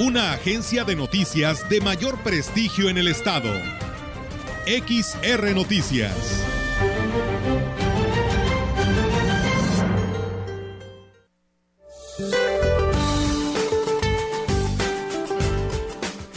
Una agencia de noticias de mayor prestigio en el estado. XR Noticias.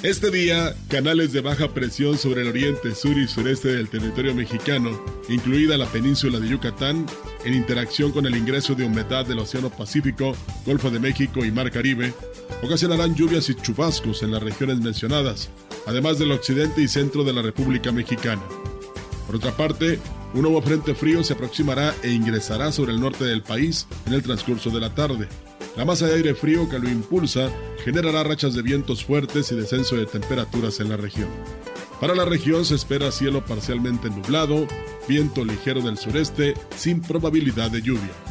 Este día, canales de baja presión sobre el oriente, sur y sureste del territorio mexicano, incluida la península de Yucatán, en interacción con el ingreso de humedad del Océano Pacífico, Golfo de México y Mar Caribe, ocasionarán lluvias y chubascos en las regiones mencionadas, además del occidente y centro de la República Mexicana. Por otra parte, un nuevo frente frío se aproximará e ingresará sobre el norte del país en el transcurso de la tarde. La masa de aire frío que lo impulsa generará rachas de vientos fuertes y descenso de temperaturas en la región. Para la región se espera cielo parcialmente nublado, viento ligero del sureste sin probabilidad de lluvia.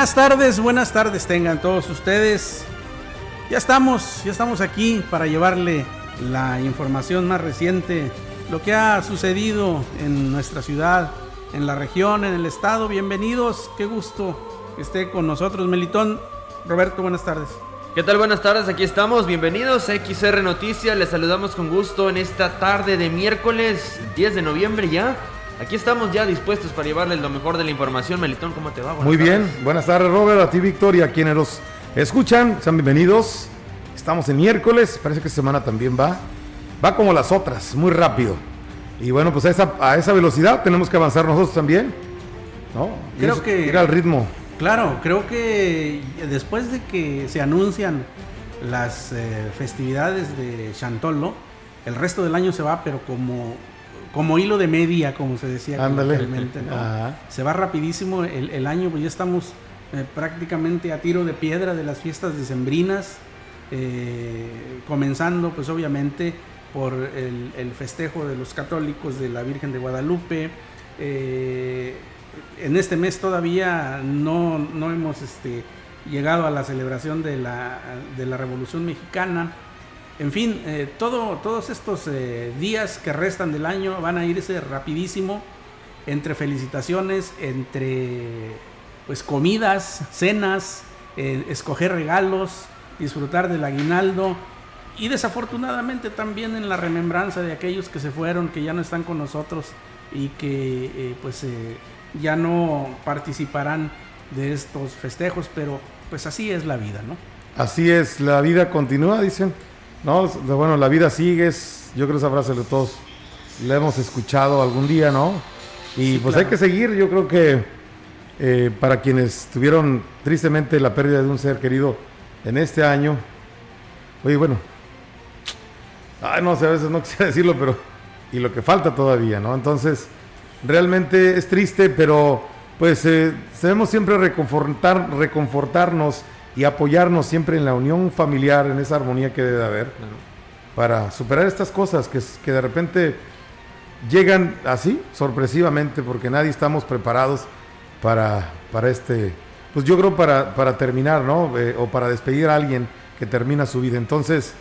Buenas tardes, buenas tardes tengan todos ustedes. Ya estamos, ya estamos aquí para llevarle la información más reciente, lo que ha sucedido en nuestra ciudad, en la región, en el estado. Bienvenidos, qué gusto que esté con nosotros, Melitón. Roberto, buenas tardes. ¿Qué tal? Buenas tardes, aquí estamos. Bienvenidos a XR Noticias. Les saludamos con gusto en esta tarde de miércoles 10 de noviembre ya. Aquí estamos ya dispuestos para llevarles lo mejor de la información. Melitón, ¿cómo te va? Muy bien, buenas tardes Robert, a ti Victoria, quienes nos escuchan, sean bienvenidos. Estamos en miércoles, parece que semana también va. Va como las otras, muy rápido. Y bueno, pues a esa, a esa velocidad tenemos que avanzar nosotros también. ¿No? Creo que... Ir al ritmo. Claro, creo que después de que se anuncian las eh, festividades de Chantolo, el resto del año se va, pero como como hilo de media, como se decía anteriormente. Se va rapidísimo el, año, pues ya estamos eh, prácticamente a tiro de piedra de las fiestas decembrinas, eh, comenzando pues obviamente por el, festejo de los católicos de la Virgen de Guadalupe. Eh, en este mes todavía no, no hemos este, llegado a la celebración de la, de la Revolución Mexicana. En fin, eh, todo, todos estos eh, días que restan del año van a irse rapidísimo entre felicitaciones, entre pues comidas, cenas, eh, escoger regalos, disfrutar del aguinaldo y desafortunadamente también en la remembranza de aquellos que se fueron, que ya no están con nosotros y que pues ya no participarán de estos festejos, pero pues así es la vida, ¿no? Así es, la vida continúa, dicen. No, bueno, la vida sigue, yo creo que esa frase de todos la hemos escuchado algún día, ¿no? Y pues hay que seguir, yo creo que eh, para quienes tuvieron tristemente la pérdida de un ser querido en este año, oye, bueno, ay, no sé, a veces no quisiera decirlo, pero, y lo que falta todavía, ¿no? Entonces, realmente es triste, pero pues eh, debemos siempre reconfortar, reconfortarnos y apoyarnos siempre en la unión familiar, en esa armonía que debe haber, para superar estas cosas que, que de repente llegan así, sorpresivamente, porque nadie estamos preparados para, para este, pues yo creo para, para terminar, ¿no? Eh, o para despedir a alguien que termina su vida. Entonces,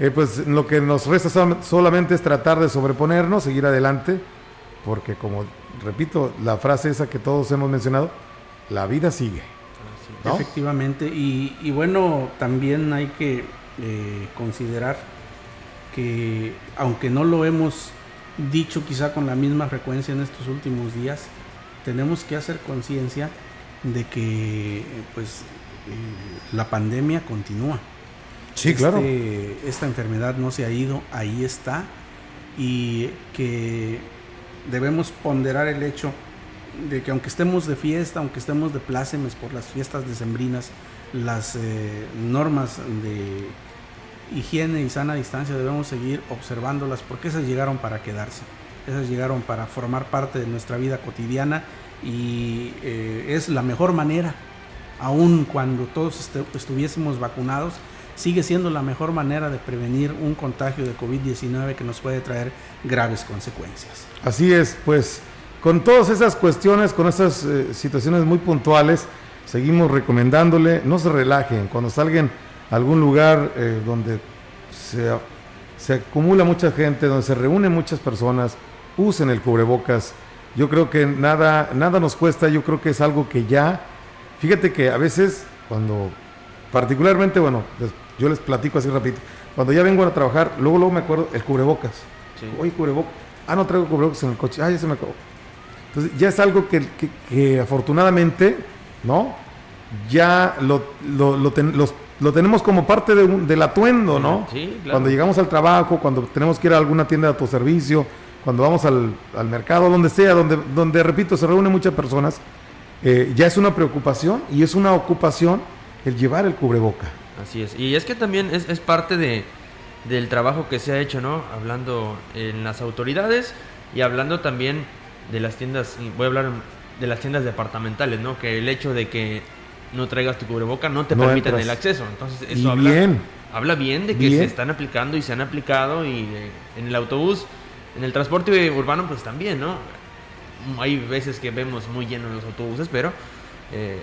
eh, pues lo que nos resta solamente es tratar de sobreponernos, seguir adelante, porque como repito, la frase esa que todos hemos mencionado, la vida sigue. Efectivamente, y, bueno, también hay que eh, considerar que aunque no lo hemos dicho quizá con la misma frecuencia en estos últimos días, tenemos que hacer conciencia de que pues eh, la pandemia continúa. Sí, claro. Este, esta enfermedad no se ha ido, ahí está, y que debemos ponderar el hecho de que aunque estemos de fiesta, aunque estemos de plácemes por las fiestas decembrinas, las eh, normas de higiene y sana distancia debemos seguir observándolas porque esas llegaron para quedarse, esas llegaron para formar parte de nuestra vida cotidiana y eh, es la mejor manera, aun cuando todos estuviésemos vacunados, sigue siendo la mejor manera de prevenir un contagio de COVID-19 que nos puede traer graves consecuencias. Así es, pues con todas esas cuestiones, con esas eh, situaciones muy puntuales, seguimos recomendándole, no se relajen, cuando salgan a algún lugar eh, donde se, se acumula mucha gente, donde se reúnen muchas personas, usen el cubrebocas. Yo creo que nada, nada nos cuesta, yo creo que es algo que ya, fíjate que a veces cuando, particularmente, bueno, yo les platico así rapidito. Cuando ya vengo a trabajar, luego, luego me acuerdo, el cubrebocas. Oye, cubrebocas. Ah, no traigo cubrebocas en el coche. Ah, ya se me acabó. Entonces, ya es algo que, afortunadamente, ¿no? Ya lo, lo, tenemos como parte de del atuendo, ¿no? Sí, claro. Cuando llegamos al trabajo, cuando tenemos que ir a alguna tienda de autoservicio, cuando vamos al, mercado, donde sea, donde, donde, repito, se reúnen muchas personas, eh, ya es una preocupación y es una ocupación el llevar el cubreboca. Así es. Y es que también es, es parte de, del trabajo que se ha hecho, ¿no? Hablando en las autoridades y hablando también de las tiendas, voy a hablar de las tiendas departamentales, ¿no? Que el hecho de que no traigas tu cubreboca no te permite el acceso. Entonces, eso habla bien. habla bien de que se están aplicando y se han aplicado y en el autobús, en el transporte urbano, pues también, ¿no? Hay veces que vemos muy llenos los autobuses, pero eh,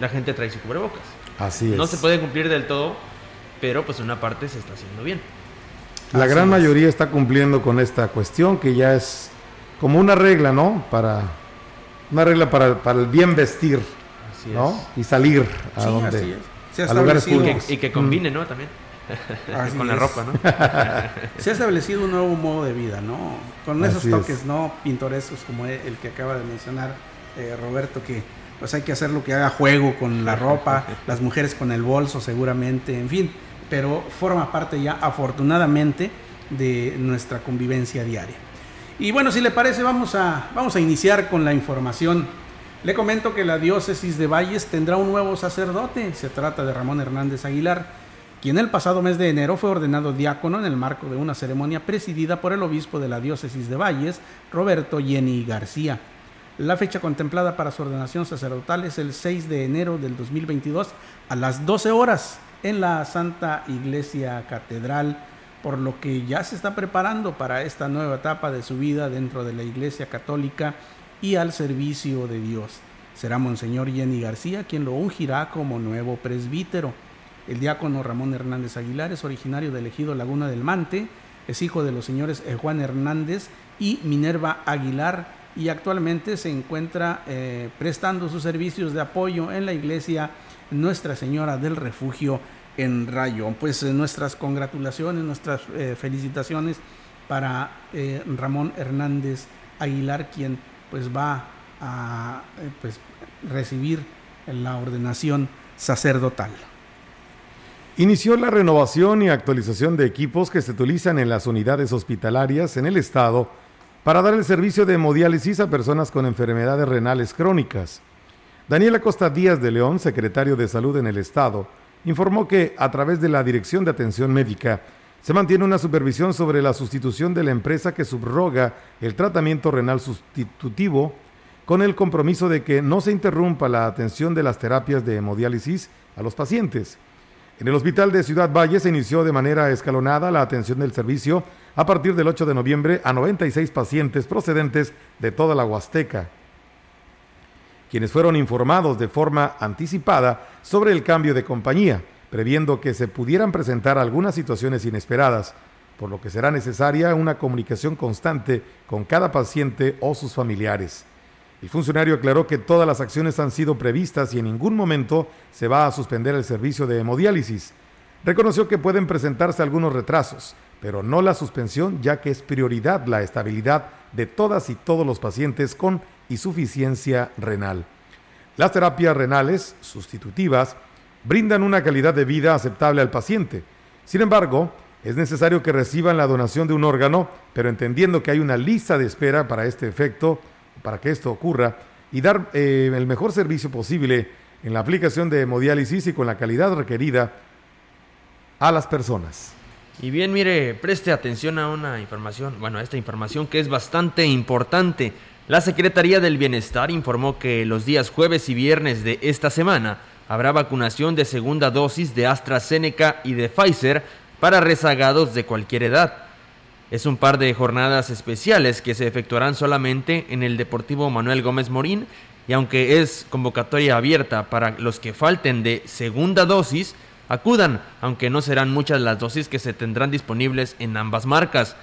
la gente trae su cubrebocas. Así es. No se puede cumplir del todo, pero pues una parte se está haciendo bien. La gran mayoría está cumpliendo con esta cuestión que ya es como una regla, ¿no? Para una regla para, para el bien vestir, ¿no? Y salir a donde a lugares públicos. Y que, combine, ¿no? También. con la ropa, ¿no? Se ha establecido un nuevo modo de vida, ¿no? Con esos toques, ¿no? Pintorescos como el que acaba de mencionar eh, Roberto, que pues hay que hacer lo que haga juego con la ropa, las mujeres con el bolso seguramente, en fin, pero forma parte ya afortunadamente de nuestra convivencia diaria. Y bueno, si le parece, vamos a, vamos a iniciar con la información. Le comento que la diócesis de Valles tendrá un nuevo sacerdote, se trata de Ramón Hernández Aguilar, quien el pasado mes de enero fue ordenado diácono en el marco de una ceremonia presidida por el obispo de la diócesis de Valles, Roberto Jenny García. La fecha contemplada para su ordenación sacerdotal es el 6 de enero del 2022 a las 12 horas en la Santa Iglesia Catedral, por lo que ya se está preparando para esta nueva etapa de su vida dentro de la Iglesia Católica y al servicio de Dios. Será Monseñor Jenny García quien lo ungirá como nuevo presbítero. El diácono Ramón Hernández Aguilar es originario del ejido Laguna del Mante, es hijo de los señores Juan Hernández y Minerva Aguilar, y actualmente se encuentra eh, prestando sus servicios de apoyo en la iglesia Nuestra Señora del Refugio en Rayo. Pues eh, nuestras congratulaciones, nuestras eh, felicitaciones para Ramón Hernández Aguilar, quien pues va a pues, recibir la ordenación sacerdotal. Inició la renovación y actualización de equipos que se utilizan en las unidades hospitalarias en el estado para dar el servicio de hemodiálisis a personas con enfermedades renales crónicas. Daniela Costa Díaz de León, secretario de Salud en el Estado, informó que a través de la Dirección de Atención Médica se mantiene una supervisión sobre la sustitución de la empresa que subroga el tratamiento renal sustitutivo con el compromiso de que no se interrumpa la atención de las terapias de hemodiálisis a los pacientes. En el hospital de Ciudad Valle se inició de manera escalonada la atención del servicio a partir del 8 de noviembre a 96 pacientes procedentes de toda la Huasteca, quienes fueron informados de forma anticipada sobre el cambio de compañía, previendo que se pudieran presentar algunas situaciones inesperadas, por lo que será necesaria una comunicación constante con cada paciente o sus familiares. El funcionario aclaró que todas las acciones han sido previstas y en ningún momento se va a suspender el servicio de hemodiálisis. Reconoció que pueden presentarse algunos retrasos, pero no la suspensión ya que es prioridad la estabilidad de todas y todos los pacientes con insuficiencia renal. Las terapias renales sustitutivas brindan una calidad de vida aceptable al paciente. Sin embargo, es necesario que reciban la donación de un órgano, pero entendiendo que hay una lista de espera para este efecto, para que esto ocurra, y dar eh, el mejor servicio posible en la aplicación de hemodiálisis y con la calidad requerida a las personas. Y bien, mire, preste atención a una información, bueno, a esta información que es bastante importante. La Secretaría del Bienestar informó que los días jueves y viernes de esta semana habrá vacunación de segunda dosis de AstraZeneca y de Pfizer para rezagados de cualquier edad. Es un par de jornadas especiales que se efectuarán solamente en el Deportivo Manuel Gómez Morín y aunque es convocatoria abierta para los que falten de segunda dosis, acudan, aunque no serán muchas las dosis que se tendrán disponibles en ambas marcas.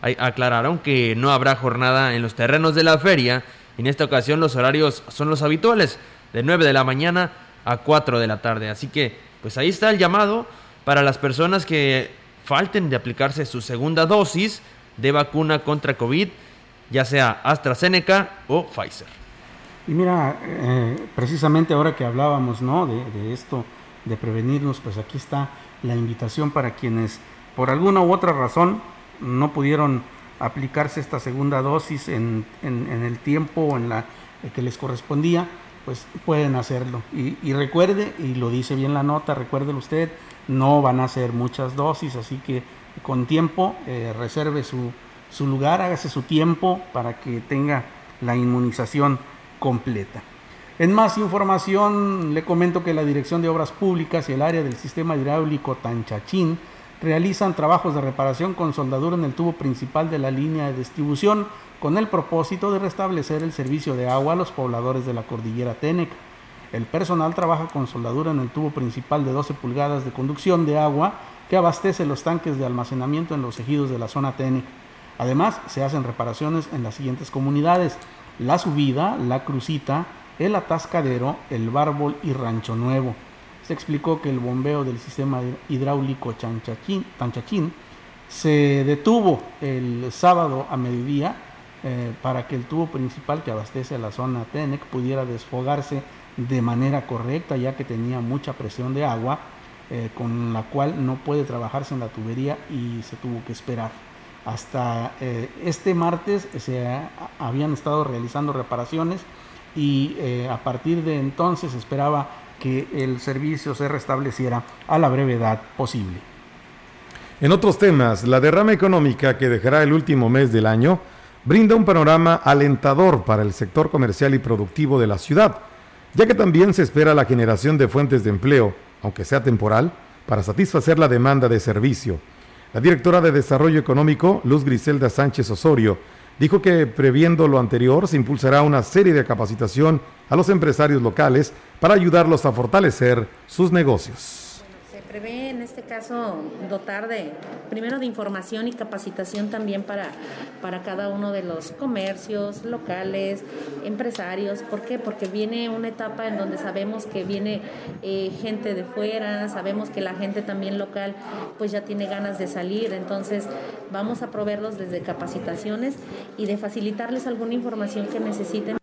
Aclararon que no habrá jornada en los terrenos de la feria. En esta ocasión los horarios son los habituales, de 9 de la mañana a 4 de la tarde. Así que, pues ahí está el llamado para las personas que falten de aplicarse su segunda dosis de vacuna contra COVID, ya sea AstraZeneca o Pfizer. Y mira, eh, precisamente ahora que hablábamos ¿no? de esto, de prevenirnos, pues aquí está la invitación para quienes por alguna u otra razón no pudieron aplicarse esta segunda dosis en, el tiempo en la que les correspondía, pues pueden hacerlo. Y, recuerde, y lo dice bien la nota, recuerde usted, no van a ser muchas dosis, así que con tiempo eh, reserve su, su lugar, hágase su tiempo para que tenga la inmunización completa. En más información, le comento que la Dirección de Obras Públicas y el área del sistema hidráulico Tanchachín realizan trabajos de reparación con soldadura en el tubo principal de la línea de distribución con el propósito de restablecer el servicio de agua a los pobladores de la cordillera Tenec. El personal trabaja con soldadura en el tubo principal de 12 pulgadas de conducción de agua que abastece los tanques de almacenamiento en los ejidos de la zona Tenec. Además, se hacen reparaciones en las siguientes comunidades: La Subida, La Crucita, el atascadero, el bárbol y Rancho Nuevo. Se explicó que el bombeo del sistema hidráulico Tanchachín se detuvo el sábado a mediodía eh, para que el tubo principal que abastece a la zona Tenec pudiera desfogarse de manera correcta ya que tenía mucha presión de agua eh, con la cual no puede trabajarse en la tubería y se tuvo que esperar. Hasta eh, este martes se habían estado realizando reparaciones y a partir de entonces esperaba que el servicio se restableciera a la brevedad posible. En otros temas, la derrama económica que dejará el último mes del año brinda un panorama alentador para el sector comercial y productivo de la ciudad, ya que también se espera la generación de fuentes de empleo, aunque sea temporal, para satisfacer la demanda de servicio. La directora de Desarrollo Económico, Luz Griselda Sánchez Osorio, dijo que previendo lo anterior se impulsará una serie de capacitación a los empresarios locales para ayudarlos a fortalecer sus negocios prevé en este caso dotar de, primero de información y capacitación también para, para cada uno de los comercios locales, empresarios. ¿Por qué? Porque viene una etapa en donde sabemos que viene eh, gente de fuera, sabemos que la gente también local pues ya tiene ganas de salir, entonces vamos a proveerlos desde capacitaciones y de facilitarles alguna información que necesiten.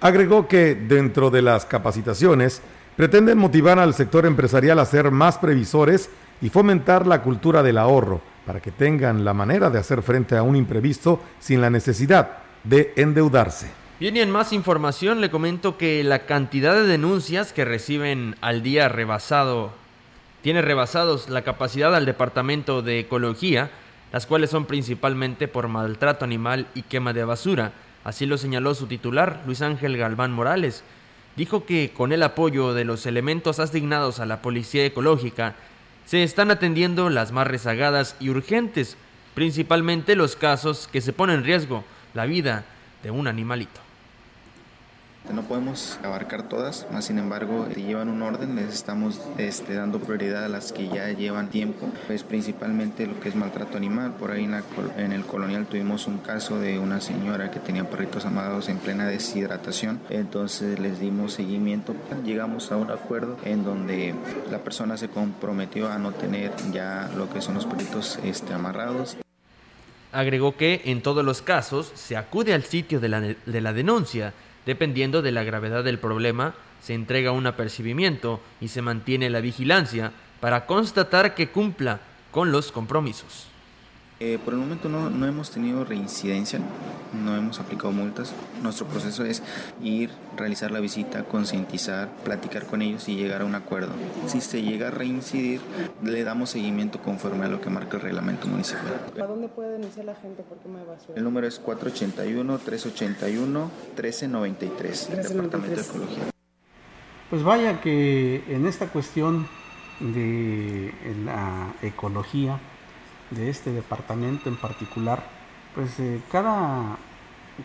Agregó que dentro de las capacitaciones, pretenden motivar al sector empresarial a ser más previsores y fomentar la cultura del ahorro para que tengan la manera de hacer frente a un imprevisto sin la necesidad de endeudarse. Bien, y en más información le comento que la cantidad de denuncias que reciben al día rebasado tiene rebasados la capacidad al Departamento de Ecología, las cuales son principalmente por maltrato animal y quema de basura. Así lo señaló su titular, Luis Ángel Galván Morales dijo que con el apoyo de los elementos asignados a la Policía Ecológica, se están atendiendo las más rezagadas y urgentes, principalmente los casos que se ponen en riesgo la vida de un animalito. No podemos abarcar todas, más sin embargo, si llevan un orden, les estamos este, dando prioridad a las que ya llevan tiempo, pues principalmente lo que es maltrato animal. Por ahí en, el colonial tuvimos un caso de una señora que tenía perritos amados en plena deshidratación, entonces les dimos seguimiento, llegamos a un acuerdo en donde la persona se comprometió a no tener ya lo que son los perritos este, amarrados. Agregó que en todos los casos se acude al sitio de la, de la denuncia Dependiendo de la gravedad del problema, se entrega un apercibimiento y se mantiene la vigilancia para constatar que cumpla con los compromisos. Eh, por el momento no, no, hemos tenido reincidencia, no hemos aplicado multas. Nuestro proceso es ir, realizar la visita, concientizar, platicar con ellos y llegar a un acuerdo. Si se llega a reincidir, le damos seguimiento conforme a lo que marca el reglamento municipal. ¿A dónde puede denunciar la gente por quema de basura? El número es 481-381-1393, el Departamento de Ecología. Pues vaya que en esta cuestión de la ecología, de este departamento en particular, pues eh, cada,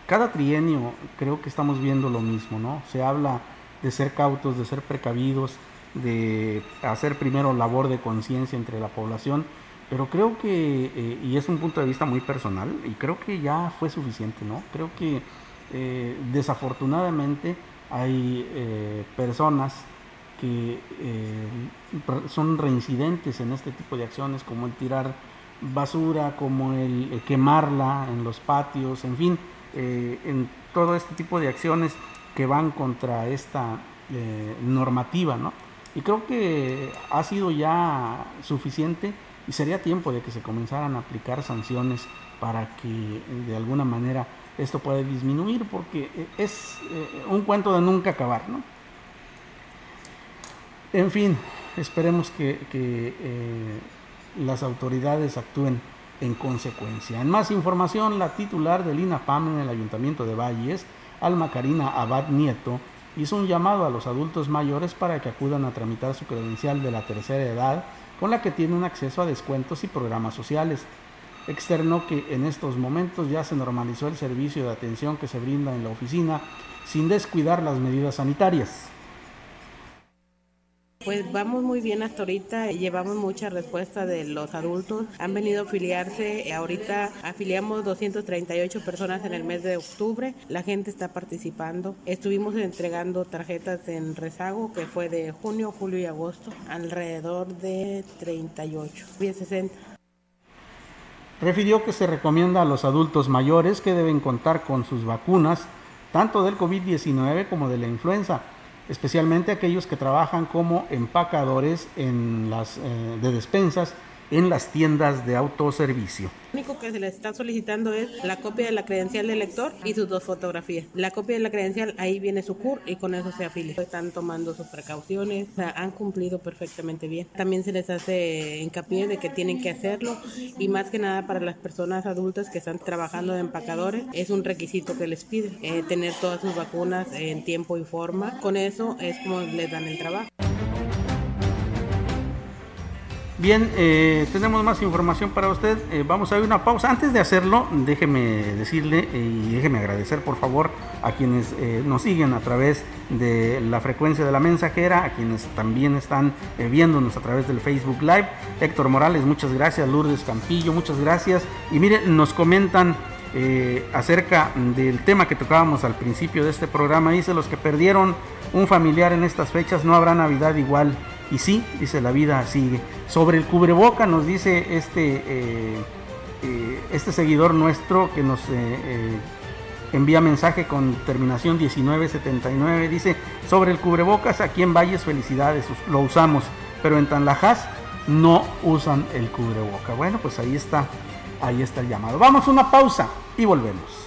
cada trienio creo que estamos viendo lo mismo, ¿no? Se habla de ser cautos, de ser precavidos, de hacer primero labor de conciencia entre la población, pero creo que, eh, y es un punto de vista muy personal, y creo que ya fue suficiente, ¿no? Creo que eh, desafortunadamente hay personas que son reincidentes en este tipo de acciones, como el tirar basura, como el eh, quemarla en los patios, en fin, eh, en todo este tipo de acciones que van contra esta eh, normativa, ¿no? Y creo que ha sido ya suficiente y sería tiempo de que se comenzaran a aplicar sanciones para que de alguna manera esto pueda disminuir, porque es un cuento de nunca acabar, ¿no? En fin, esperemos que las autoridades actúen en consecuencia. En más información, la titular del INAPAM en el Ayuntamiento de Valles, Alma Karina Abad Nieto, hizo un llamado a los adultos mayores para que acudan a tramitar su credencial de la tercera edad con la que tienen acceso a descuentos y programas sociales. Externó que en estos momentos ya se normalizó el servicio de atención que se brinda en la oficina sin descuidar las medidas sanitarias. Pues vamos muy bien hasta ahorita, llevamos mucha respuesta de los adultos, han venido a afiliarse, ahorita afiliamos 238 personas en el mes de octubre, la gente está participando, estuvimos entregando tarjetas en rezago que fue de junio, julio y agosto, alrededor de 38, bien 60. Refirió que se recomienda a los adultos mayores que deben contar con sus vacunas, tanto del COVID-19 como de la influenza especialmente aquellos que trabajan como empacadores en las, eh, de despensas en las tiendas de autoservicio. Lo único que se les está solicitando es la copia de la credencial del lector y sus dos fotografías. La copia de la credencial, ahí viene su CUR y con eso se afilia. Están tomando sus precauciones, han cumplido perfectamente bien. También se les hace hincapié de que tienen que hacerlo y más que nada para las personas adultas que están trabajando de empacadores, es un requisito que les piden, eh, tener todas sus vacunas en tiempo y forma. Con eso es como les dan el trabajo. Bien, eh, tenemos más información para usted. Eh, vamos a ver una pausa. Antes de hacerlo, déjeme decirle eh, y déjeme agradecer por favor a quienes nos siguen a través de la frecuencia de la mensajera, a quienes también están viéndonos a través del Facebook Live. Héctor Morales, muchas gracias. Lourdes Campillo, muchas gracias. Y miren, nos comentan acerca del tema que tocábamos al principio de este programa. Dice, los que perdieron un familiar en estas fechas, no habrá Navidad igual. Y sí, dice, la vida sigue. Sobre el cubreboca nos dice este, eh, eh, este seguidor nuestro que nos eh, envía mensaje con terminación 1979. Dice, sobre el cubrebocas aquí en Valles felicidades, lo usamos, pero en Tanlajas no usan el cubreboca. Bueno, pues ahí está, ahí está el llamado. Vamos a una pausa y volvemos.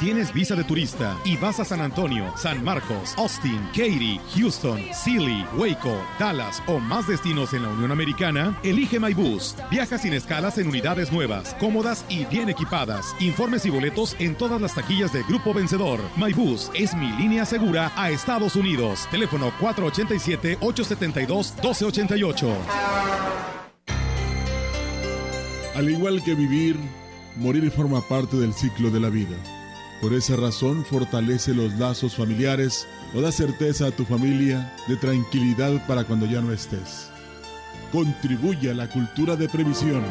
Tienes visa de turista y vas a San Antonio, San Marcos, Austin, Katy, Houston, Sealy, Waco, Dallas o más destinos en la Unión Americana, elige MyBus. Viaja sin escalas en unidades nuevas, cómodas y bien equipadas. Informes y boletos en todas las taquillas de Grupo Vencedor. MyBus es mi línea segura a Estados Unidos. Teléfono 487-872-1288. Al igual que vivir, morir forma parte del ciclo de la vida. Por esa razón, fortalece los lazos familiares o da certeza a tu familia de tranquilidad para cuando ya no estés. Contribuye a la cultura de previsión.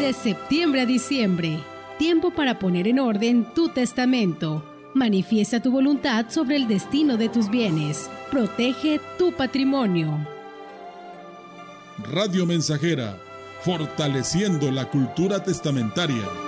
De septiembre a diciembre, tiempo para poner en orden tu testamento. Manifiesta tu voluntad sobre el destino de tus bienes. Protege tu patrimonio. Radio Mensajera, fortaleciendo la cultura testamentaria.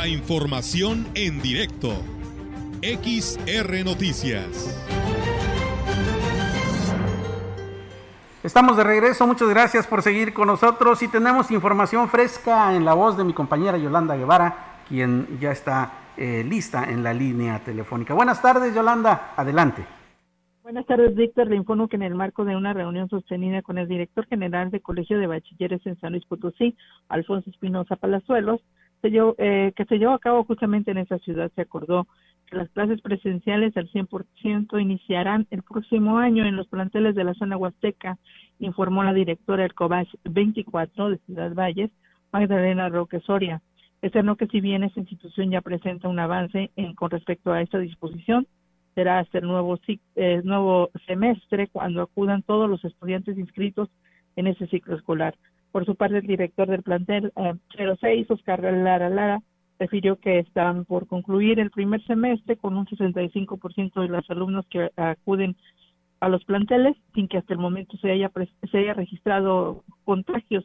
La información en directo. XR Noticias. Estamos de regreso, muchas gracias por seguir con nosotros y tenemos información fresca en la voz de mi compañera Yolanda Guevara, quien ya está eh, lista en la línea telefónica. Buenas tardes, Yolanda, adelante. Buenas tardes, Víctor. Le informo que en el marco de una reunión sostenida con el director general de Colegio de Bachilleres en San Luis Potosí, Alfonso Espinosa Palazuelos, se llevó, eh, que se llevó a cabo justamente en esa ciudad, se acordó que las clases presenciales al 100% iniciarán el próximo año en los planteles de la zona huasteca, informó la directora del COBACH 24 de Ciudad Valles, Magdalena Roque Soria. Externó que si bien esta institución ya presenta un avance en, con respecto a esta disposición, será hasta el nuevo, eh, nuevo semestre cuando acudan todos los estudiantes inscritos en ese ciclo escolar. Por su parte, el director del plantel eh, 06, Oscar Lara Lara, refirió que están por concluir el primer semestre con un 65% de los alumnos que acuden a los planteles sin que hasta el momento se haya, se haya registrado contagios,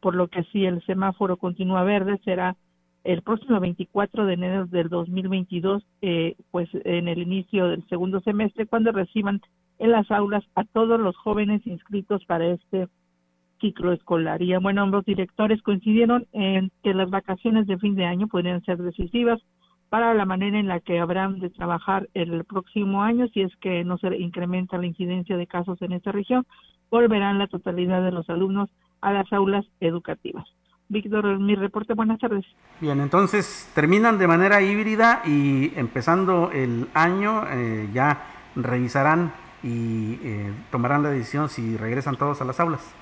por lo que si el semáforo continúa verde será el próximo 24 de enero del 2022, eh, pues en el inicio del segundo semestre, cuando reciban en las aulas a todos los jóvenes inscritos para este ciclo escolar. Y bueno, ambos directores coincidieron en que las vacaciones de fin de año podrían ser decisivas para la manera en la que habrán de trabajar el próximo año si es que no se incrementa la incidencia de casos en esta región, volverán la totalidad de los alumnos a las aulas educativas. Víctor, mi reporte, buenas tardes. Bien, entonces terminan de manera híbrida y empezando el año eh, ya revisarán y eh, tomarán la decisión si regresan todos a las aulas.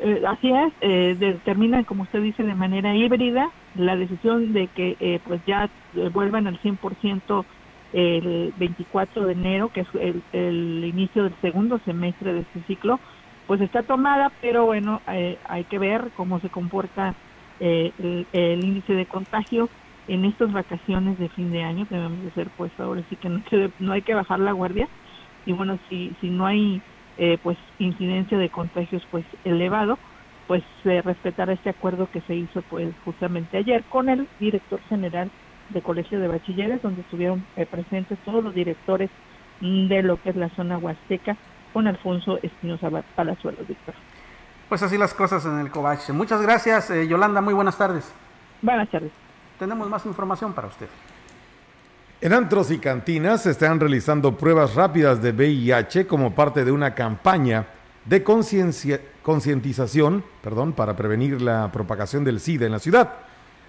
Eh, así es, eh, determinan, como usted dice, de manera híbrida. La decisión de que eh, pues ya eh, vuelvan al 100% el 24 de enero, que es el, el, inicio del segundo semestre de este ciclo, pues está tomada, pero bueno, eh, hay que ver cómo se comporta eh, el, el, índice de contagio en estas vacaciones de fin de año, debemos de ser pues ahora sí que no, que no hay que bajar la guardia, y bueno, si, si no hay eh, pues incidencia de contagios pues elevado, pues respetar este acuerdo que se hizo pues justamente ayer con el director general de Colegio de Bachilleres, donde estuvieron eh, presentes todos los directores de lo que es la zona huasteca, con Alfonso Espinosa Palazuelos, Víctor. Pues así las cosas en el Covache. Muchas gracias, eh, Yolanda, muy buenas tardes. Buenas tardes. Tenemos más información para usted. En antros y cantinas se están realizando pruebas rápidas de VIH como parte de una campaña de concientización para prevenir la propagación del SIDA en la ciudad.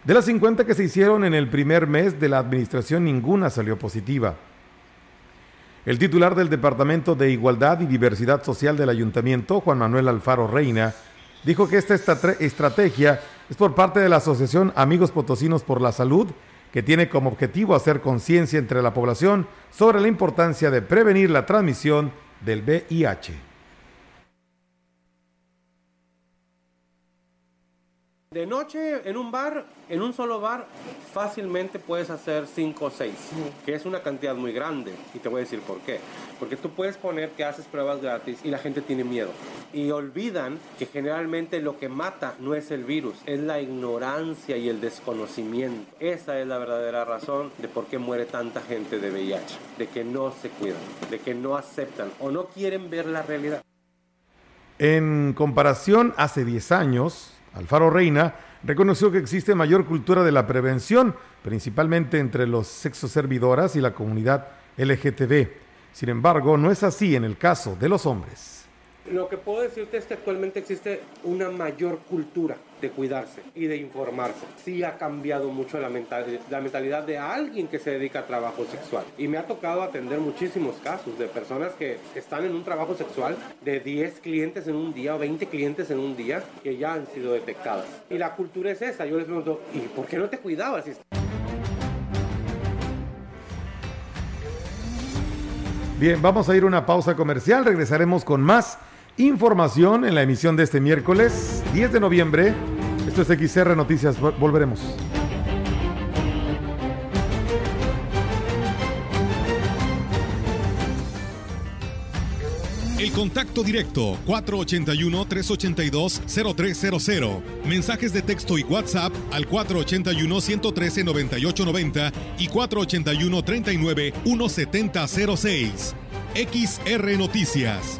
De las 50 que se hicieron en el primer mes de la administración, ninguna salió positiva. El titular del Departamento de Igualdad y Diversidad Social del Ayuntamiento, Juan Manuel Alfaro Reina, dijo que esta estrategia es por parte de la Asociación Amigos Potosinos por la Salud, que tiene como objetivo hacer conciencia entre la población sobre la importancia de prevenir la transmisión del VIH. De noche en un bar, en un solo bar, fácilmente puedes hacer 5 o 6, que es una cantidad muy grande. Y te voy a decir por qué. Porque tú puedes poner que haces pruebas gratis y la gente tiene miedo. Y olvidan que generalmente lo que mata no es el virus, es la ignorancia y el desconocimiento. Esa es la verdadera razón de por qué muere tanta gente de VIH. De que no se cuidan, de que no aceptan o no quieren ver la realidad. En comparación, hace 10 años, Alfaro Reina reconoció que existe mayor cultura de la prevención, principalmente entre los sexoservidoras y la comunidad LGTB. Sin embargo, no es así en el caso de los hombres. Lo que puedo decirte es que actualmente existe una mayor cultura de cuidarse y de informarse. Sí ha cambiado mucho la mentalidad, la mentalidad de alguien que se dedica a trabajo sexual. Y me ha tocado atender muchísimos casos de personas que están en un trabajo sexual de 10 clientes en un día o 20 clientes en un día que ya han sido detectadas. Y la cultura es esa. Yo les pregunto, ¿y por qué no te cuidabas? Bien, vamos a ir a una pausa comercial, regresaremos con más información en la emisión de este miércoles 10 de noviembre. Esto es XR Noticias, volveremos. El contacto directo 481-382-0300. Mensajes de texto y WhatsApp al 481-113-9890 y 481-39-1706. XR Noticias.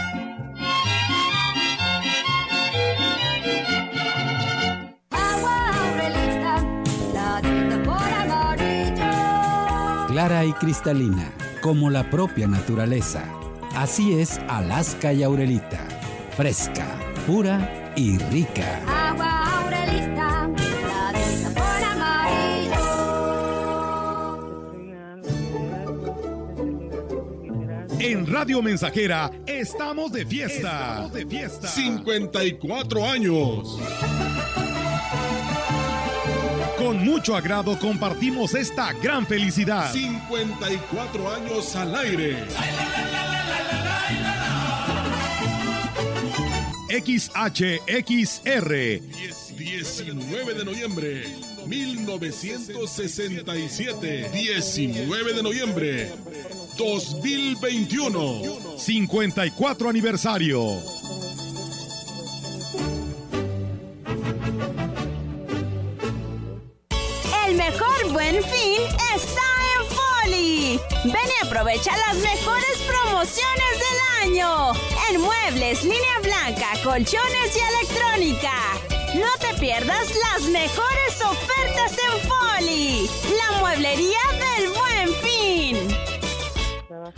Clara y cristalina, como la propia naturaleza. Así es Alaska y Aurelita, fresca, pura y rica. Agua Aurelita, En Radio Mensajera estamos de fiesta. Estamos de fiesta. 54 años. Con mucho agrado compartimos esta gran felicidad. 54 años al aire. XHXR. 19 de noviembre 1967. 19 de noviembre 2021. 54 aniversario. Aprovecha las mejores promociones del año. En muebles, línea blanca, colchones y electrónica. No te pierdas las mejores ofertas en Foli. La mueblería.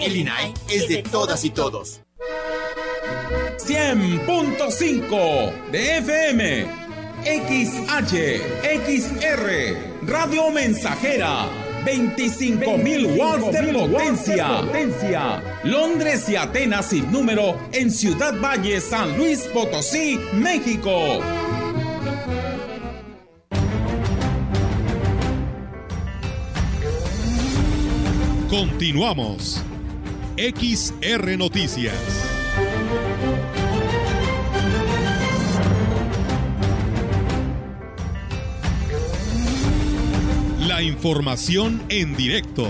El INAI es de todas y todos. 100.5 de FM. XH, XR, Radio Mensajera, 25.000 watts de potencia. Londres y Atenas sin número en Ciudad Valle, San Luis Potosí, México. Continuamos. XR Noticias. La información en directo.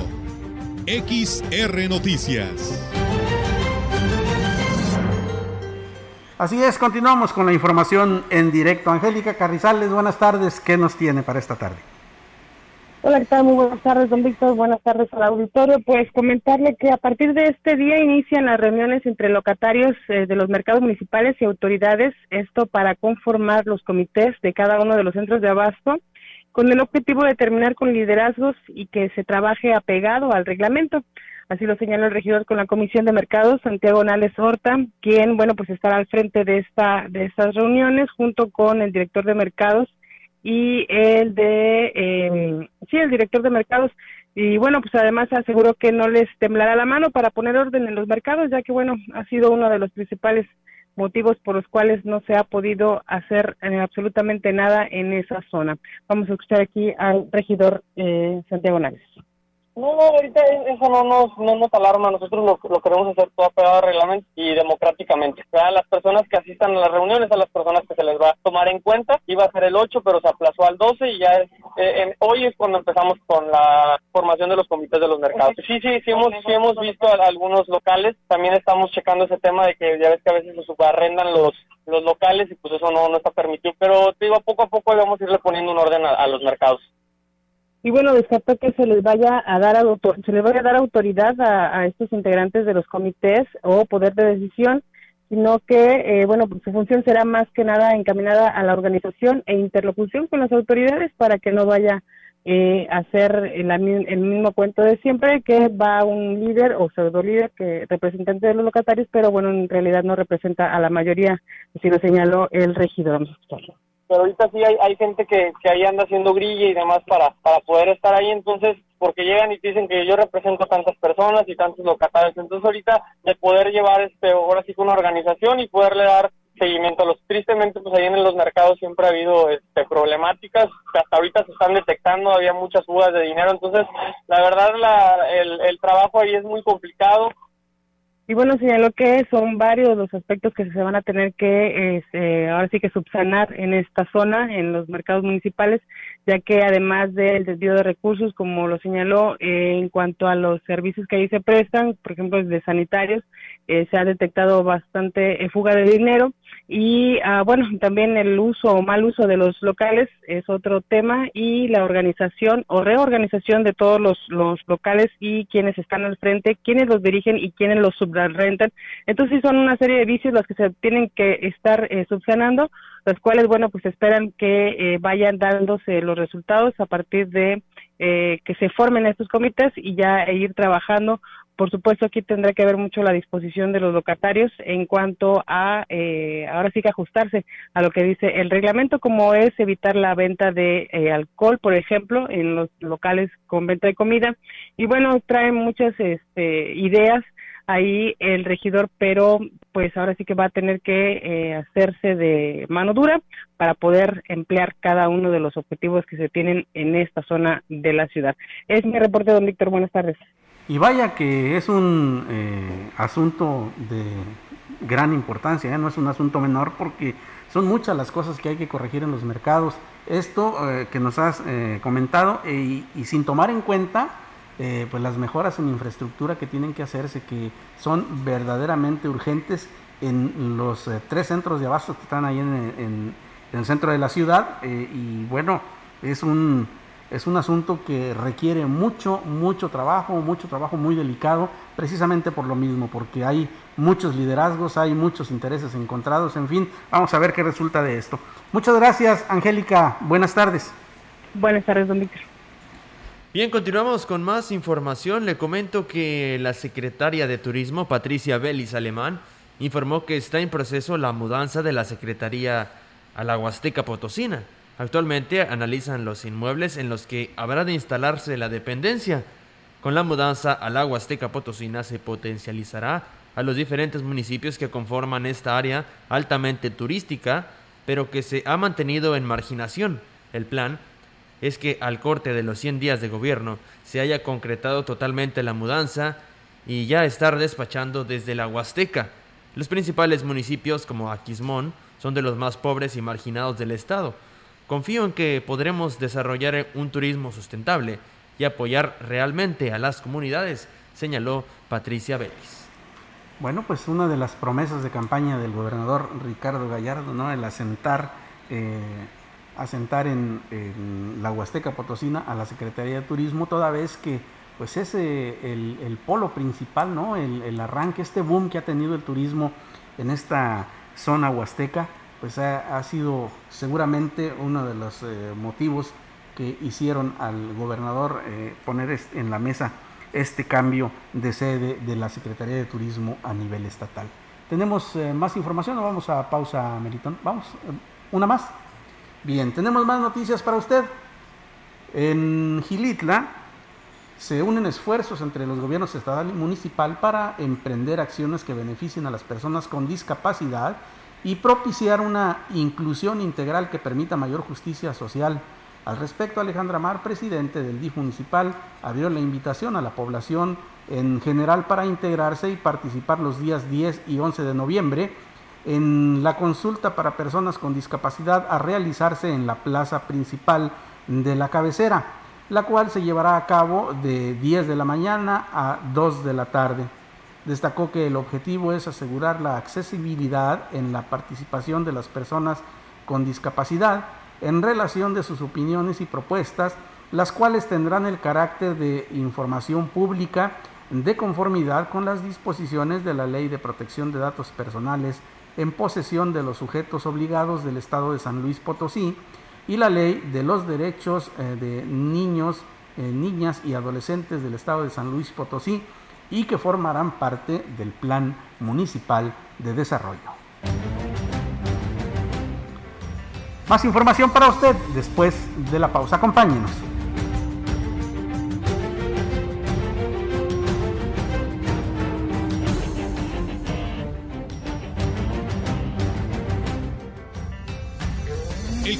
XR Noticias. Así es, continuamos con la información en directo. Angélica Carrizales, buenas tardes. ¿Qué nos tiene para esta tarde? Hola, ¿qué tal? Muy buenas tardes, don Víctor. Buenas tardes al auditorio. Pues comentarle que a partir de este día inician las reuniones entre locatarios eh, de los mercados municipales y autoridades, esto para conformar los comités de cada uno de los centros de abasto, con el objetivo de terminar con liderazgos y que se trabaje apegado al reglamento. Así lo señaló el regidor con la Comisión de Mercados, Santiago Nales Horta, quien, bueno, pues estará al frente de esta de estas reuniones junto con el director de Mercados y el de, eh, sí, el director de mercados. Y bueno, pues además aseguró que no les temblará la mano para poner orden en los mercados, ya que bueno, ha sido uno de los principales motivos por los cuales no se ha podido hacer eh, absolutamente nada en esa zona. Vamos a escuchar aquí al regidor eh, Santiago Nárez. No, no, ahorita eso no nos, no nos alarma. Nosotros lo, lo queremos hacer todo apegado al reglamento y democráticamente. A las personas que asistan a las reuniones, a las personas que se les va a tomar en cuenta, iba a ser el 8, pero se aplazó al 12 y ya es, eh, en, hoy es cuando empezamos con la formación de los comités de los mercados. Sí, sí, sí hemos, sí hemos visto a, algunos locales. También estamos checando ese tema de que ya ves que a veces se subarrendan los los locales y pues eso no, no está permitido. Pero te digo, poco a poco vamos a irle poniendo un orden a, a los mercados y bueno descartó que se les vaya a dar se les vaya a dar autoridad a, estos integrantes de los comités o poder de decisión sino que eh, bueno pues su función será más que nada encaminada a la organización e interlocución con las autoridades para que no vaya eh, a hacer el, el, mismo cuento de siempre que va un líder o pseudo líder que representante de los locatarios pero bueno en realidad no representa a la mayoría así lo señaló el regidor. Vamos a escucharlo pero ahorita sí hay, hay gente que, que ahí anda haciendo grilla y demás para, para poder estar ahí, entonces, porque llegan y dicen que yo represento tantas personas y tantos locatarios, entonces ahorita de poder llevar este, ahora sí con una organización y poderle dar seguimiento a los tristemente pues ahí en los mercados siempre ha habido este problemáticas que hasta ahorita se están detectando había muchas fugas de dinero entonces la verdad la, el, el trabajo ahí es muy complicado y bueno, señaló que son varios los aspectos que se van a tener que, este, ahora sí que subsanar en esta zona, en los mercados municipales, ya que además del desvío de recursos, como lo señaló, eh, en cuanto a los servicios que ahí se prestan, por ejemplo, de sanitarios, eh, se ha detectado bastante eh, fuga de dinero. Y, ah, bueno, también el uso o mal uso de los locales es otro tema y la organización o reorganización de todos los, los locales y quienes están al frente, quienes los dirigen y quienes los subrentan. Entonces, son una serie de vicios los que se tienen que estar subsanando los cuales, bueno, pues esperan que eh, vayan dándose los resultados a partir de eh, que se formen estos comités y ya e ir trabajando. Por supuesto, aquí tendrá que ver mucho la disposición de los locatarios en cuanto a, eh, ahora sí que ajustarse a lo que dice el reglamento, como es evitar la venta de alcohol, por ejemplo, en los locales con venta de comida. Y bueno, traen muchas este, ideas ahí el regidor, pero pues ahora sí que va a tener que eh, hacerse de mano dura para poder emplear cada uno de los objetivos que se tienen en esta zona de la ciudad. Es mi reporte, don Víctor. Buenas tardes. Y vaya que es un eh, asunto de gran importancia, ¿eh? no es un asunto menor porque son muchas las cosas que hay que corregir en los mercados. Esto que nos has comentado y sin tomar en cuenta eh, pues las mejoras en infraestructura que tienen que hacerse, que son verdaderamente urgentes en los eh, tres centros de abasto que están ahí en, el centro de la ciudad. Eh, y bueno, es un, es un asunto que requiere mucho, mucho trabajo, mucho trabajo muy delicado, precisamente por lo mismo, porque hay muchos liderazgos, hay muchos intereses encontrados, en fin, vamos a ver qué resulta de esto. Muchas gracias, Angélica. Buenas tardes. Buenas tardes, don. Bien, continuamos con más información. Le comento que la secretaria de Turismo, Patricia Vélez Alemán, informó que está en proceso la mudanza de la Secretaría a la Huasteca Potosina. Actualmente analizan los inmuebles en los que habrá de instalarse la dependencia. Con la mudanza a la Huasteca Potosina se potencializará a los diferentes municipios que conforman esta área altamente turística, pero que se ha mantenido en marginación. El plan es que al corte de los 100 días de gobierno se haya concretado totalmente la mudanza y ya estar despachando desde la Huasteca. Los principales municipios como Aquismón son de los más pobres y marginados del estado. Confío en que podremos desarrollar un turismo sustentable y apoyar realmente a las comunidades, señaló Patricia Vélez. Bueno, pues una de las promesas de campaña del gobernador Ricardo Gallardo, ¿no? El asentar eh, asentar en, la Huasteca Potosina a la Secretaría de Turismo, toda vez que pues es el, polo principal, ¿no? El, arranque, este boom que ha tenido el turismo en esta zona huasteca, pues ha, sido seguramente uno de los eh, motivos que hicieron al gobernador eh, poner en la mesa este cambio de sede de la Secretaría de Turismo a nivel estatal. ¿Tenemos eh, más información o vamos a pausa, Melitón? Vamos, una más. Bien, tenemos más noticias para usted. En Gilitla se unen esfuerzos entre los gobiernos estatal y municipal para emprender acciones que beneficien a las personas con discapacidad y propiciar una inclusión integral que permita mayor justicia social. Al respecto, Alejandra Mar, presidente del DIF municipal, abrió la invitación a la población en general para integrarse y participar los días 10 y 11 de noviembre en la consulta para personas con discapacidad a realizarse en la plaza principal de la cabecera, la cual se llevará a cabo de 10 de la mañana a 2 de la tarde. Destacó que el objetivo es asegurar la accesibilidad en la participación de las personas con discapacidad en relación de sus opiniones y propuestas, las cuales tendrán el carácter de información pública de conformidad con las disposiciones de la Ley de Protección de Datos Personales en posesión de los sujetos obligados del Estado de San Luis Potosí y la ley de los derechos eh, de niños, eh, niñas y adolescentes del Estado de San Luis Potosí y que formarán parte del Plan Municipal de Desarrollo. Más información para usted después de la pausa. Acompáñenos.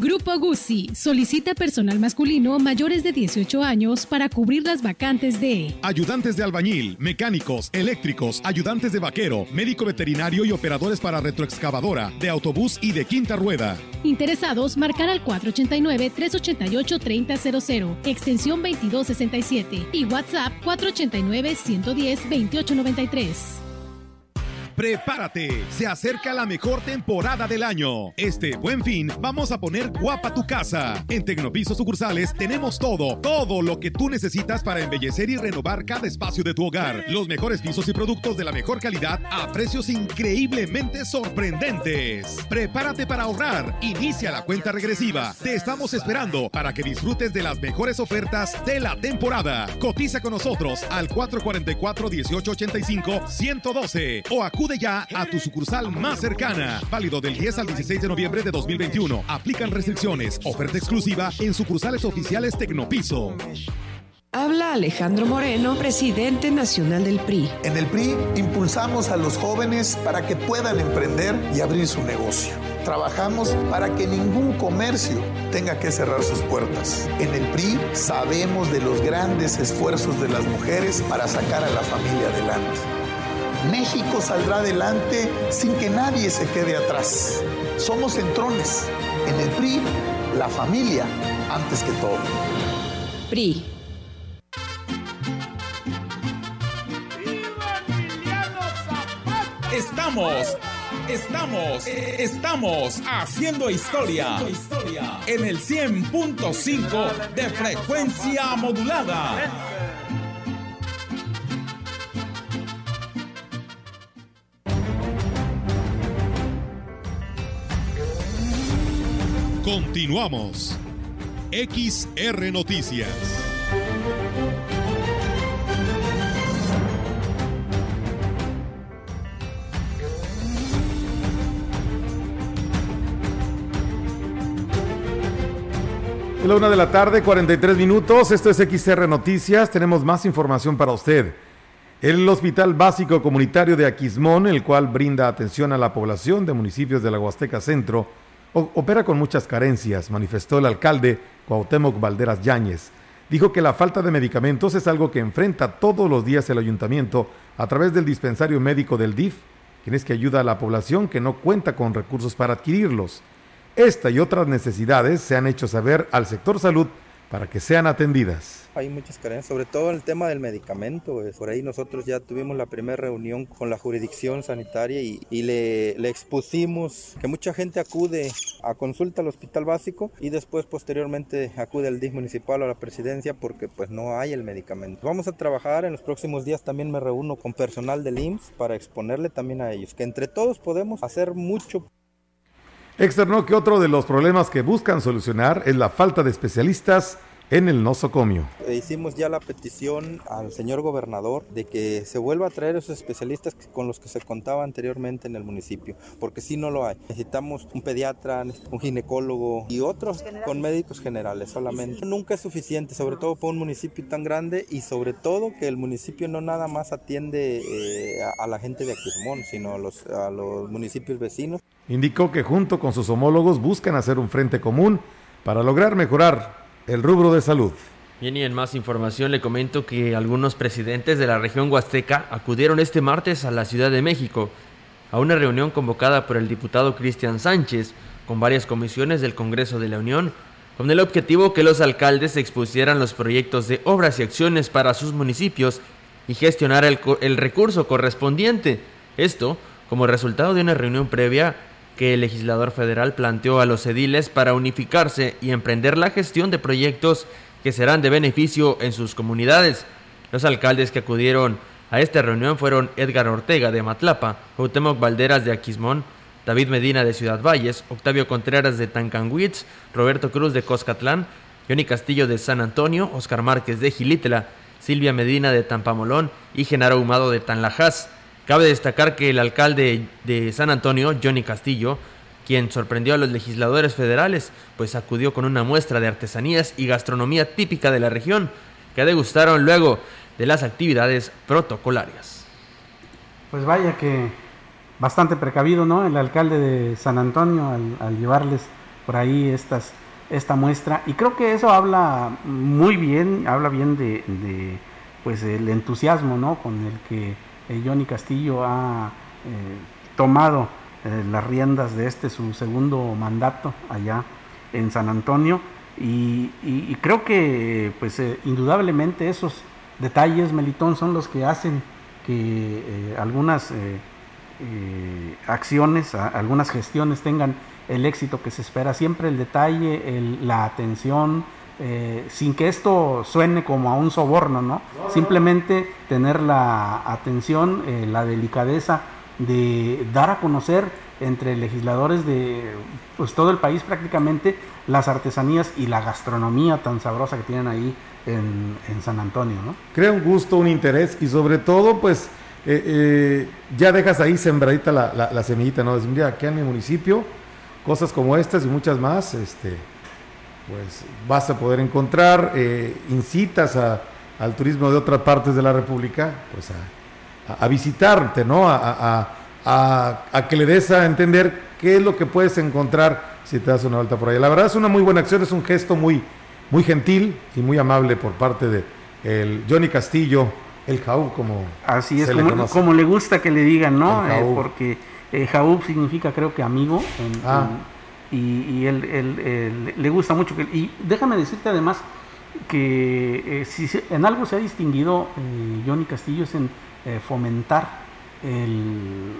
Grupo Guzzi solicita personal masculino mayores de 18 años para cubrir las vacantes de ayudantes de albañil, mecánicos, eléctricos, ayudantes de vaquero, médico veterinario y operadores para retroexcavadora, de autobús y de quinta rueda. Interesados, marcar al 489-388-3000, extensión 2267 y WhatsApp 489-110-2893. Prepárate, se acerca la mejor temporada del año. Este buen fin, vamos a poner guapa tu casa. En Tecnopiso sucursales tenemos todo, todo lo que tú necesitas para embellecer y renovar cada espacio de tu hogar. Los mejores pisos y productos de la mejor calidad a precios increíblemente sorprendentes. Prepárate para ahorrar. Inicia la cuenta regresiva. Te estamos esperando para que disfrutes de las mejores ofertas de la temporada. Cotiza con nosotros al 444 1885 112 o acude ya a tu sucursal más cercana. Válido del 10 al 16 de noviembre de 2021. Aplican restricciones. Oferta exclusiva en sucursales oficiales Tecnopiso. Habla Alejandro Moreno, presidente nacional del PRI. En el PRI impulsamos a los jóvenes para que puedan emprender y abrir su negocio. Trabajamos para que ningún comercio tenga que cerrar sus puertas. En el PRI sabemos de los grandes esfuerzos de las mujeres para sacar a la familia adelante. México saldrá adelante sin que nadie se quede atrás. Somos centrones. En el PRI, la familia antes que todo. PRI. Estamos, estamos, estamos haciendo historia en el 100.5 de frecuencia modulada. Continuamos. XR Noticias. La una de la tarde, 43 minutos. Esto es XR Noticias. Tenemos más información para usted. El Hospital Básico Comunitario de Aquismón, el cual brinda atención a la población de municipios de la Huasteca Centro, opera con muchas carencias, manifestó el alcalde Cuauhtémoc Valderas Yáñez. Dijo que la falta de medicamentos es algo que enfrenta todos los días el ayuntamiento a través del dispensario médico del DIF, quien es que ayuda a la población que no cuenta con recursos para adquirirlos. Esta y otras necesidades se han hecho saber al sector salud para que sean atendidas. Hay muchas carencias, sobre todo el tema del medicamento. Pues. Por ahí nosotros ya tuvimos la primera reunión con la jurisdicción sanitaria y, y le, expusimos que mucha gente acude a consulta al hospital básico y después posteriormente acude al DIF municipal o a la presidencia porque pues no hay el medicamento. Vamos a trabajar en los próximos días, también me reúno con personal del IMSS para exponerle también a ellos, que entre todos podemos hacer mucho. Externó que otro de los problemas que buscan solucionar es la falta de especialistas en el nosocomio. Hicimos ya la petición al señor gobernador de que se vuelva a traer esos especialistas con los que se contaba anteriormente en el municipio, porque si no lo hay. Necesitamos un pediatra, un ginecólogo y otros con médicos generales solamente. Nunca es suficiente, sobre todo para un municipio tan grande y sobre todo que el municipio no nada más atiende eh, a, a, la gente de Aquismón, sino a los, a los municipios vecinos. Indicó que junto con sus homólogos buscan hacer un frente común para lograr mejorar el rubro de salud. Bien, y en más información le comento que algunos presidentes de la región huasteca acudieron este martes a la Ciudad de México a una reunión convocada por el diputado Cristian Sánchez con varias comisiones del Congreso de la Unión, con el objetivo que los alcaldes expusieran los proyectos de obras y acciones para sus municipios y gestionar el, el recurso correspondiente. Esto como resultado de una reunión previa que el legislador federal planteó a los ediles para unificarse y emprender la gestión de proyectos que serán de beneficio en sus comunidades. Los alcaldes que acudieron a esta reunión fueron Edgar Ortega de Matlapa, Cuauhtémoc Valderas de Aquismón, David Medina de Ciudad Valles, Octavio Contreras de Tancanwitz, Roberto Cruz de Coscatlán, Johnny Castillo de San Antonio, Oscar Márquez de Gilítela, Silvia Medina de Tampamolón y Genaro Humado de Tanlajas. Cabe destacar que el alcalde de San Antonio, Johnny Castillo, quien sorprendió a los legisladores federales, pues acudió con una muestra de artesanías y gastronomía típica de la región, que degustaron luego de las actividades protocolarias. Pues vaya que bastante precavido, ¿no? El alcalde de San Antonio al, llevarles por ahí esta muestra. Y creo que eso habla muy bien, habla bien de, pues el entusiasmo, ¿no? Con el que Johnny Castillo ha eh, tomado eh, las riendas de este su segundo mandato allá en San Antonio y, creo que pues indudablemente esos detalles Melitón son los que hacen que algunas eh, acciones, algunas gestiones tengan el éxito que se espera. Siempre el detalle, la atención, eh, sin que esto suene como a un soborno, ¿no? Simplemente tener la atención, eh, la delicadeza de dar a conocer entre legisladores de pues, todo el país prácticamente las artesanías y la gastronomía tan sabrosa que tienen ahí en, San Antonio, ¿no? Crea un gusto, un interés y sobre todo, pues, eh, ya dejas ahí sembradita la, la, semillita, ¿no? Decir, mira, aquí en mi municipio, cosas como estas y muchas más, este, pues vas a poder encontrar, eh, incitas al turismo de otras partes de la República, pues a, visitarte, ¿no? A, que le des a entender qué es lo que puedes encontrar si te das una vuelta por ahí. La verdad es una muy buena acción, es un gesto muy, muy gentil y muy amable por parte de el Johnny Castillo, el Jaú, como así es, como, le gusta que le digan, ¿no? Eh, porque eh, Jaú significa, creo que amigo ah y, él, le gusta mucho. Que, y déjame decirte además que eh, si en algo se ha distinguido eh, Johnny Castillo es en eh, fomentar el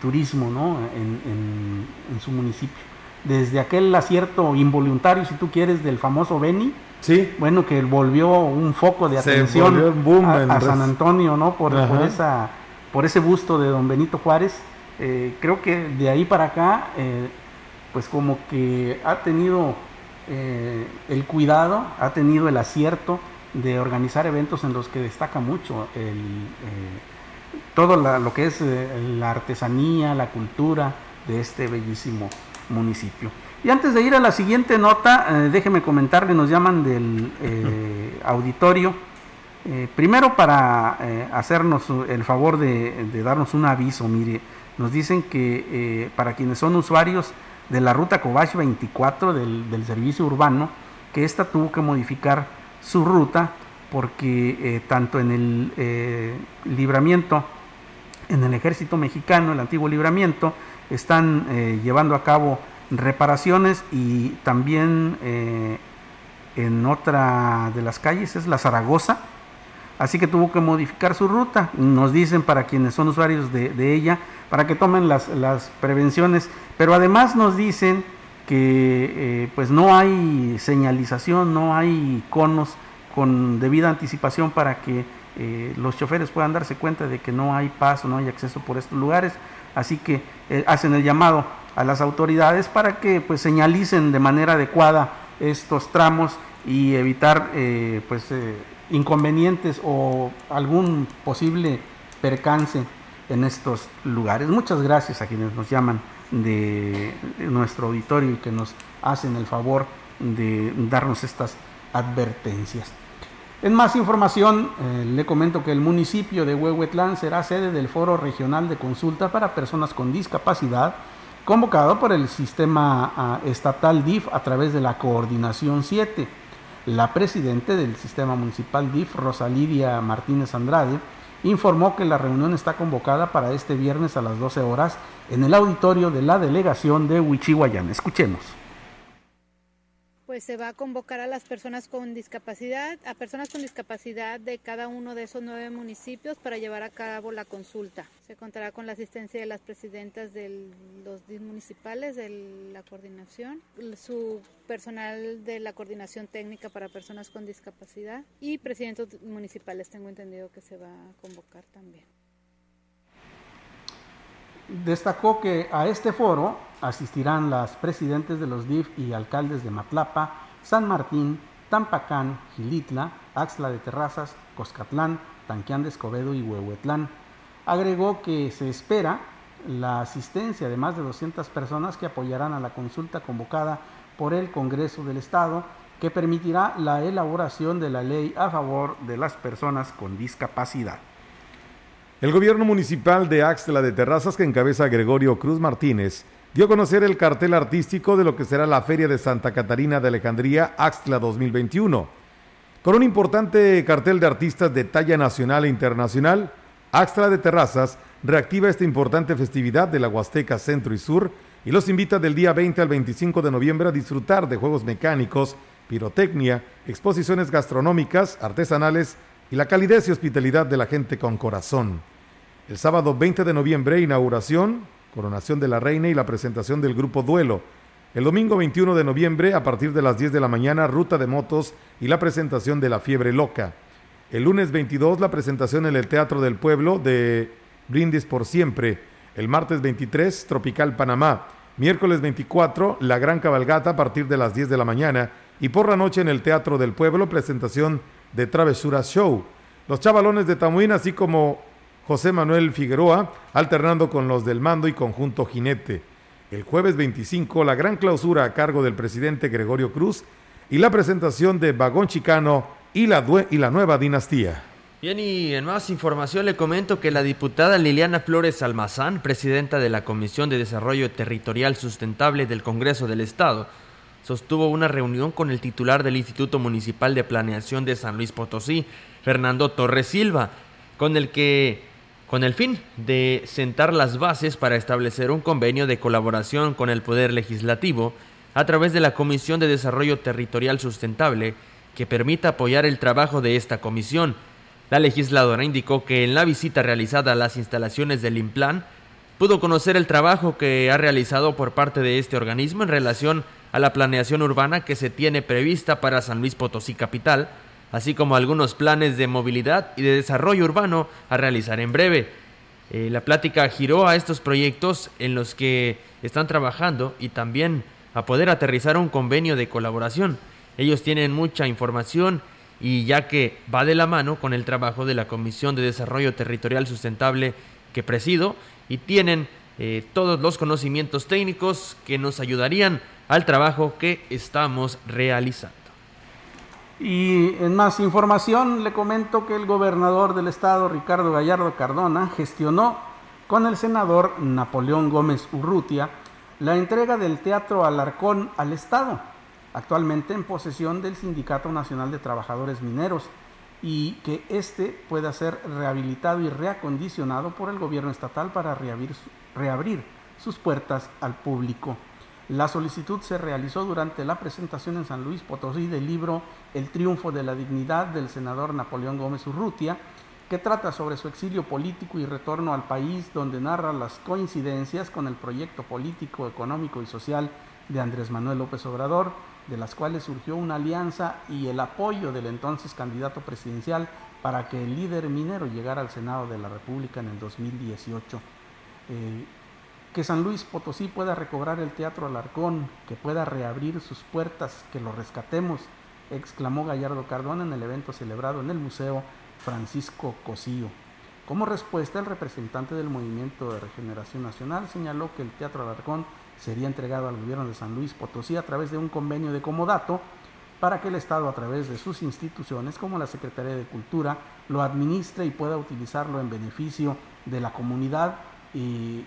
turismo ¿no? en, su municipio. Desde aquel acierto involuntario, si tú quieres, del famoso Beni, sí. bueno, que volvió un foco de atención a, San Antonio, ¿no? Por, por, esa, por ese busto de don Benito Juárez. creo que de ahí para acá pues como que ha tenido eh, el cuidado, ha tenido el acierto de organizar eventos en los que destaca mucho eh, todo lo que es eh, la artesanía, la cultura de este bellísimo municipio. Y antes de ir a la siguiente nota, déjeme comentarle, nos llaman del auditorio, primero para hacernos el favor de, darnos un aviso, mire, nos dicen que para quienes son usuarios de la ruta Cobach 24 del, servicio urbano, que esta tuvo que modificar su ruta porque eh, tanto en el eh, libramiento, en el ejército mexicano, el antiguo libramiento, están eh, llevando a cabo reparaciones y también en otra de las calles es la Zaragoza, así que tuvo que modificar su ruta. Nos dicen para quienes son usuarios de ella, para que tomen las, prevenciones, pero además nos dicen que eh, pues no hay señalización, no hay conos con debida anticipación para que eh, los choferes puedan darse cuenta de que no hay paso, no hay acceso por estos lugares, así que eh, hacen el llamado a las autoridades para que pues señalicen de manera adecuada estos tramos y evitar pues inconvenientes o algún posible percance en estos lugares. Muchas gracias a quienes nos llaman de nuestro auditorio y que nos hacen el favor de darnos estas advertencias. En más información, eh, le comento que el municipio de Huehuetlán será sede del Foro Regional de Consulta para Personas con Discapacidad, convocado por el sistema ah, estatal DIF a través de la Coordinación 7. La presidenta del sistema municipal DIF, Rosalidia Martínez Andrade, informó que la reunión está convocada para este viernes a las 12 horas en el auditorio de la delegación de Huichihuayán. Escuchemos pues se va a convocar a las personas con discapacidad, a personas con discapacidad de cada uno de esos nueve municipios para llevar a cabo la consulta. Se contará con la asistencia de las presidentas de los municipales de la coordinación, su personal de la coordinación técnica para personas con discapacidad y presidentes municipales, tengo entendido que se va a convocar también. Destacó que a este foro asistirán las presidentes de los DIF y alcaldes de Matlapa, San Martín, Tampacán, Gilitla, Axla de Terrazas, Coscatlán, Tanquián de Escobedo y Huehuetlán. Agregó que se espera la asistencia de más de 200 personas que apoyarán a la consulta convocada por el Congreso del Estado que permitirá la elaboración de la ley a favor de las personas con discapacidad. El gobierno municipal de Axtla de Terrazas, que encabeza Gregorio Cruz Martínez, dio a conocer el cartel artístico de lo que será la Feria de Santa Catarina de Alejandría Axtla 2021. Con un importante cartel de artistas de talla nacional e internacional, Axtla de Terrazas reactiva esta importante festividad de la Huasteca Centro y Sur y los invita del día 20 al 25 de noviembre a disfrutar de juegos mecánicos, pirotecnia, exposiciones gastronómicas, artesanales y la calidez y hospitalidad de la gente con corazón. El sábado 20 de noviembre, inauguración, coronación de la reina y la presentación del grupo Duelo. El domingo 21 de noviembre, a partir de las 10 de la mañana, ruta de motos y la presentación de La Fiebre Loca. El lunes 22, la presentación en el Teatro del Pueblo de Brindis por Siempre. El martes 23, Tropical Panamá. Miércoles 24, la gran cabalgata a partir de las 10 de la mañana. Y por la noche en el Teatro del Pueblo, presentación de Travesura Show. Los chavalones de Tamuín, así como José Manuel Figueroa, alternando con los del mando y conjunto jinete. El jueves 25, la gran clausura a cargo del presidente Gregorio Cruz y la presentación de Vagón Chicano y la, nueva dinastía. Bien, y en más información le comento que la diputada Liliana Flores Almazán, presidenta de la Comisión de Desarrollo Territorial Sustentable del Congreso del Estado, sostuvo una reunión con el titular del Instituto Municipal de Planeación de San Luis Potosí, Fernando Torres Silva, con el que con el fin de sentar las bases para establecer un convenio de colaboración con el Poder Legislativo a través de la Comisión de Desarrollo Territorial Sustentable que permita apoyar el trabajo de esta comisión. La legisladora indicó que en la visita realizada a las instalaciones del IMPLAN pudo conocer el trabajo que ha realizado por parte de este organismo en relación a la planeación urbana que se tiene prevista para San Luis Potosí Capital, así como algunos planes de movilidad y de desarrollo urbano a realizar en breve. Eh, la plática giró a estos proyectos en los que están trabajando y también a poder aterrizar un convenio de colaboración. Ellos tienen mucha información y ya que va de la mano con el trabajo de la Comisión de Desarrollo Territorial Sustentable que presido y tienen eh, todos los conocimientos técnicos que nos ayudarían al trabajo que estamos realizando. Y en más información le comento que el gobernador del estado, Ricardo Gallardo Cardona, gestionó con el senador Napoleón Gómez Urrutia la entrega del Teatro Alarcón al Estado, actualmente en posesión del Sindicato Nacional de Trabajadores Mineros, y que éste pueda ser rehabilitado y reacondicionado por el gobierno estatal para reabrir, reabrir sus puertas al público. La solicitud se realizó durante la presentación en San Luis Potosí del libro El triunfo de la dignidad del senador Napoleón Gómez Urrutia, que trata sobre su exilio político y retorno al país, donde narra las coincidencias con el proyecto político, económico y social de Andrés Manuel López Obrador, de las cuales surgió una alianza y el apoyo del entonces candidato presidencial para que el líder minero llegara al Senado de la República en el 2018 que San Luis Potosí pueda recobrar el Teatro Alarcón, que pueda reabrir sus puertas, que lo rescatemos, exclamó Gallardo Cardona en el evento celebrado en el Museo Francisco Cosío. Como respuesta, el representante del Movimiento de Regeneración Nacional señaló que el Teatro Alarcón sería entregado al gobierno de San Luis Potosí a través de un convenio de comodato para que el Estado, a través de sus instituciones como la Secretaría de Cultura, lo administre y pueda utilizarlo en beneficio de la comunidad y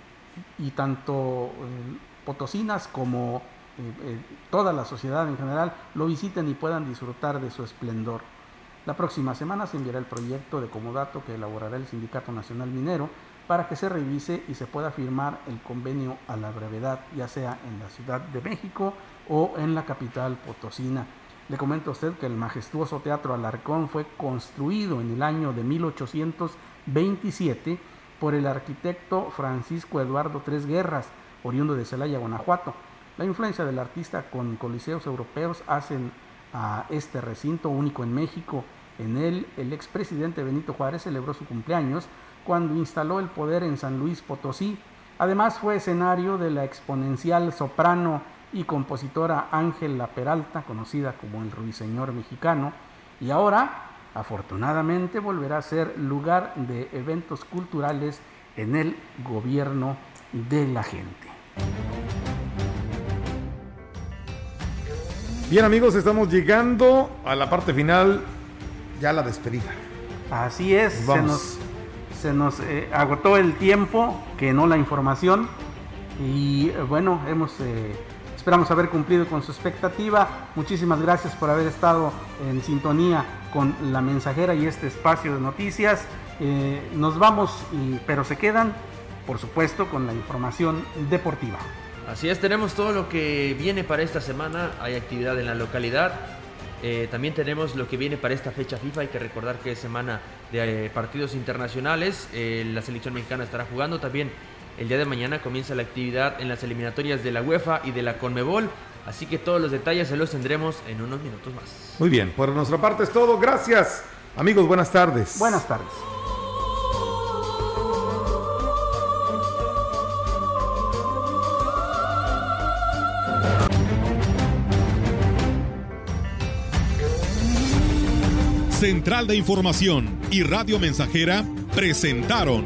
y tanto eh, potosinas como eh, eh, toda la sociedad en general lo visiten y puedan disfrutar de su esplendor. La próxima semana se enviará el proyecto de comodato que elaborará el Sindicato Nacional Minero para que se revise y se pueda firmar el convenio a la brevedad, ya sea en la Ciudad de México o en la capital potosina. Le comento a usted que el majestuoso Teatro Alarcón fue construido en el año de 1827 por el arquitecto Francisco Eduardo Tres Guerras, oriundo de Celaya, Guanajuato. La influencia del artista con coliseos europeos hacen a este recinto único en México. En él, el expresidente Benito Juárez celebró su cumpleaños cuando instaló el poder en San Luis Potosí. Además, fue escenario de la exponencial soprano y compositora Ángela Peralta, conocida como el Ruiseñor mexicano, y ahora afortunadamente volverá a ser lugar de eventos culturales en el gobierno de la gente. Bien amigos, estamos llegando a la parte final, ya la despedida. Así es, se nos, se nos eh, agotó el tiempo, que no la información. Y eh, bueno, hemos eh, Esperamos haber cumplido con su expectativa. Muchísimas gracias por haber estado en sintonía con la mensajera y este espacio de noticias. Eh, nos vamos, pero se quedan, por supuesto, con la información deportiva. Así es, tenemos todo lo que viene para esta semana. Hay actividad en la localidad. Eh, también tenemos lo que viene para esta fecha FIFA. Hay que recordar que es semana de eh, partidos internacionales. La selección mexicana estará jugando. También el día de mañana comienza la actividad en las eliminatorias de la UEFA y de la Conmebol. Así que todos los detalles se los tendremos en unos minutos más. Muy bien, por nuestra parte es todo. Gracias. Amigos, buenas tardes. Buenas tardes. Central de Información y Radio Mensajera presentaron